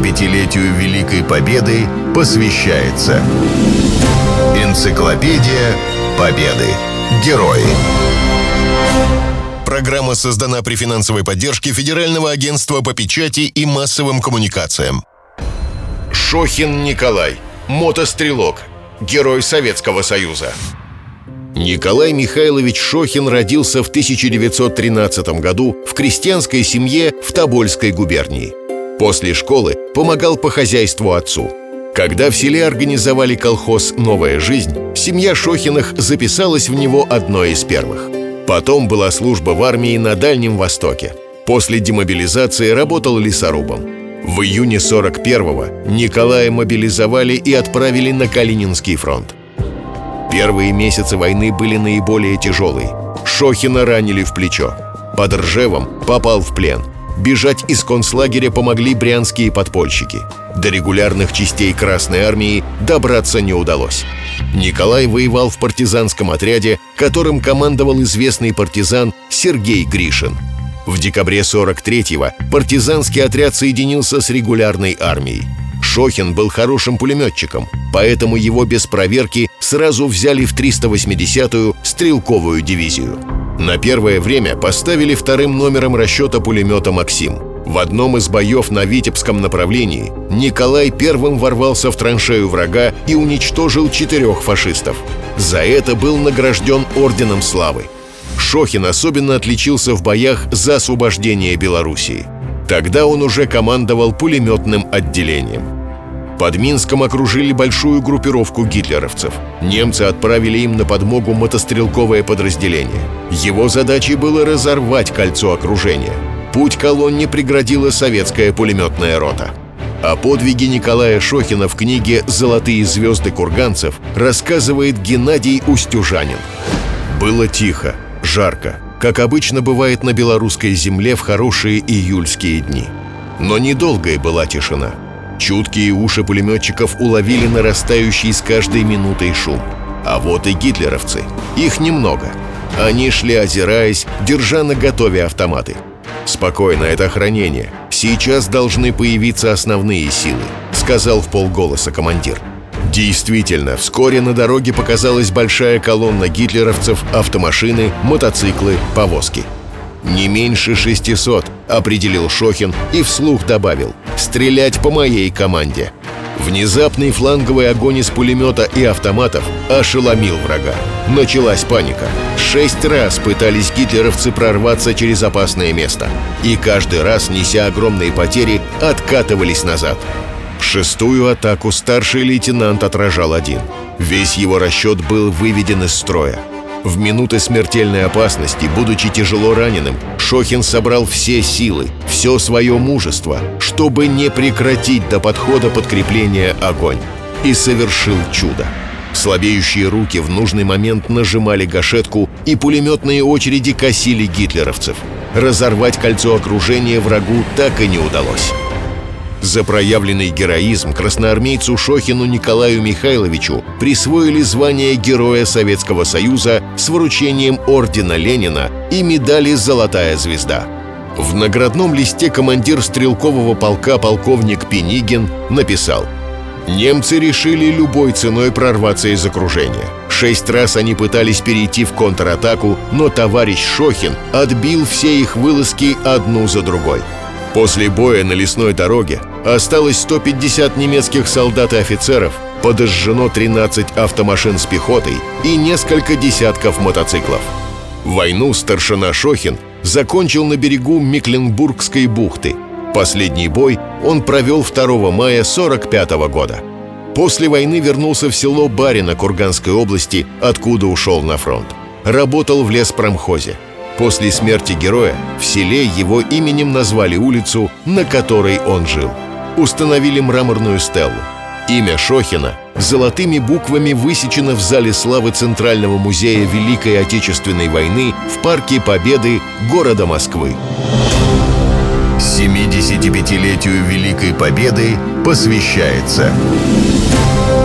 75-летию Великой Победы посвящается Энциклопедия Победы. Герои. Программа создана при финансовой поддержке Федерального агентства по печати и массовым коммуникациям. Шохин Николай. Мотострелок. Герой Советского Союза. Николай Михайлович Шохин родился в 1913 году в крестьянской семье в Тобольской губернии. После школы помогал по хозяйству отцу. Когда в селе организовали колхоз «Новая жизнь», семья Шохиных записалась в него одной из первых. Потом была служба в армии на Дальнем Востоке. После демобилизации работал лесорубом. В июне 41-го Николая мобилизовали и отправили на Калининский фронт. Первые месяцы войны были наиболее тяжелые. Шохина ранили в плечо. Под Ржевом попал в плен. Бежать из концлагеря помогли брянские подпольщики. До регулярных частей Красной Армии добраться не удалось. Николай воевал в партизанском отряде, которым командовал известный партизан Сергей Гришин. В декабре 43-го партизанский отряд соединился с регулярной армией. Шохин был хорошим пулеметчиком, поэтому его без проверки сразу взяли в 380-ю стрелковую дивизию. На первое время поставили вторым номером расчета пулемета «Максим». В одном из боев на Витебском направлении Николай первым ворвался в траншею врага и уничтожил четырех фашистов. За это был награжден Орденом Славы. Шохин особенно отличился в боях за освобождение Белоруссии. Тогда он уже командовал пулеметным отделением. Под Минском окружили большую группировку гитлеровцев. Немцы отправили им на подмогу мотострелковое подразделение. Его задачей было разорвать кольцо окружения. Путь колонне преградила советская пулеметная рота. О подвиге Николая Шохина в книге «Золотые звезды курганцев» рассказывает Геннадий Устюжанин. Было тихо, жарко, как обычно бывает на белорусской земле в хорошие июльские дни. Но недолгая была тишина – Чуткие уши пулеметчиков уловили нарастающий с каждой минутой шум. А вот и гитлеровцы. Их немного. Они шли, озираясь, держа на готове автоматы. «Спокойно, это охранение. Сейчас должны появиться основные силы», — сказал в полголоса командир. Действительно, вскоре на дороге показалась большая колонна гитлеровцев, автомашины, мотоциклы, повозки — «Не меньше 600», — определил Шохин и вслух добавил «Стрелять по моей команде». Внезапный фланговый огонь из пулемета и автоматов ошеломил врага. Началась паника. Шесть раз пытались гитлеровцы прорваться через опасное место. И каждый раз, неся огромные потери, откатывались назад. Шестую атаку старший лейтенант отражал один. Весь его расчет был выведен из строя. В минуты смертельной опасности, будучи тяжело раненым, Шохин собрал все силы, все свое мужество, чтобы не прекратить до подхода подкрепления огонь. И совершил чудо. Слабеющие руки в нужный момент нажимали гашетку, и пулеметные очереди косили гитлеровцев. Разорвать кольцо окружения врагу так и не удалось. За проявленный героизм красноармейцу Шохину Николаю Михайловичу присвоили звание Героя Советского Союза с вручением Ордена Ленина и медали «Золотая звезда». В наградном листе командир стрелкового полка полковник Пенигин написал Немцы решили любой ценой прорваться из окружения. Шесть раз они пытались перейти в контратаку, но товарищ Шохин отбил все их вылазки одну за другой. После боя на лесной дороге осталось 150 немецких солдат и офицеров, подожжено 13 автомашин с пехотой и несколько десятков мотоциклов. Войну старшина Шохин закончил на берегу Мекленбургской бухты. Последний бой он провел 2 мая 45 года. После войны вернулся в село Барино Курганской области, откуда ушел на фронт. Работал в леспромхозе – После смерти героя в селе его именем назвали улицу, на которой он жил. Установили мраморную стелу. Имя Шохина золотыми буквами высечено в зале славы Центрального музея Великой Отечественной войны в Парке Победы города Москвы. 75-летию Великой Победы посвящается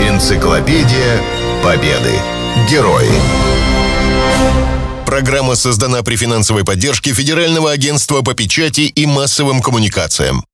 Энциклопедия Победы. Герои. Программа создана при финансовой поддержке Федерального агентства по печати и массовым коммуникациям.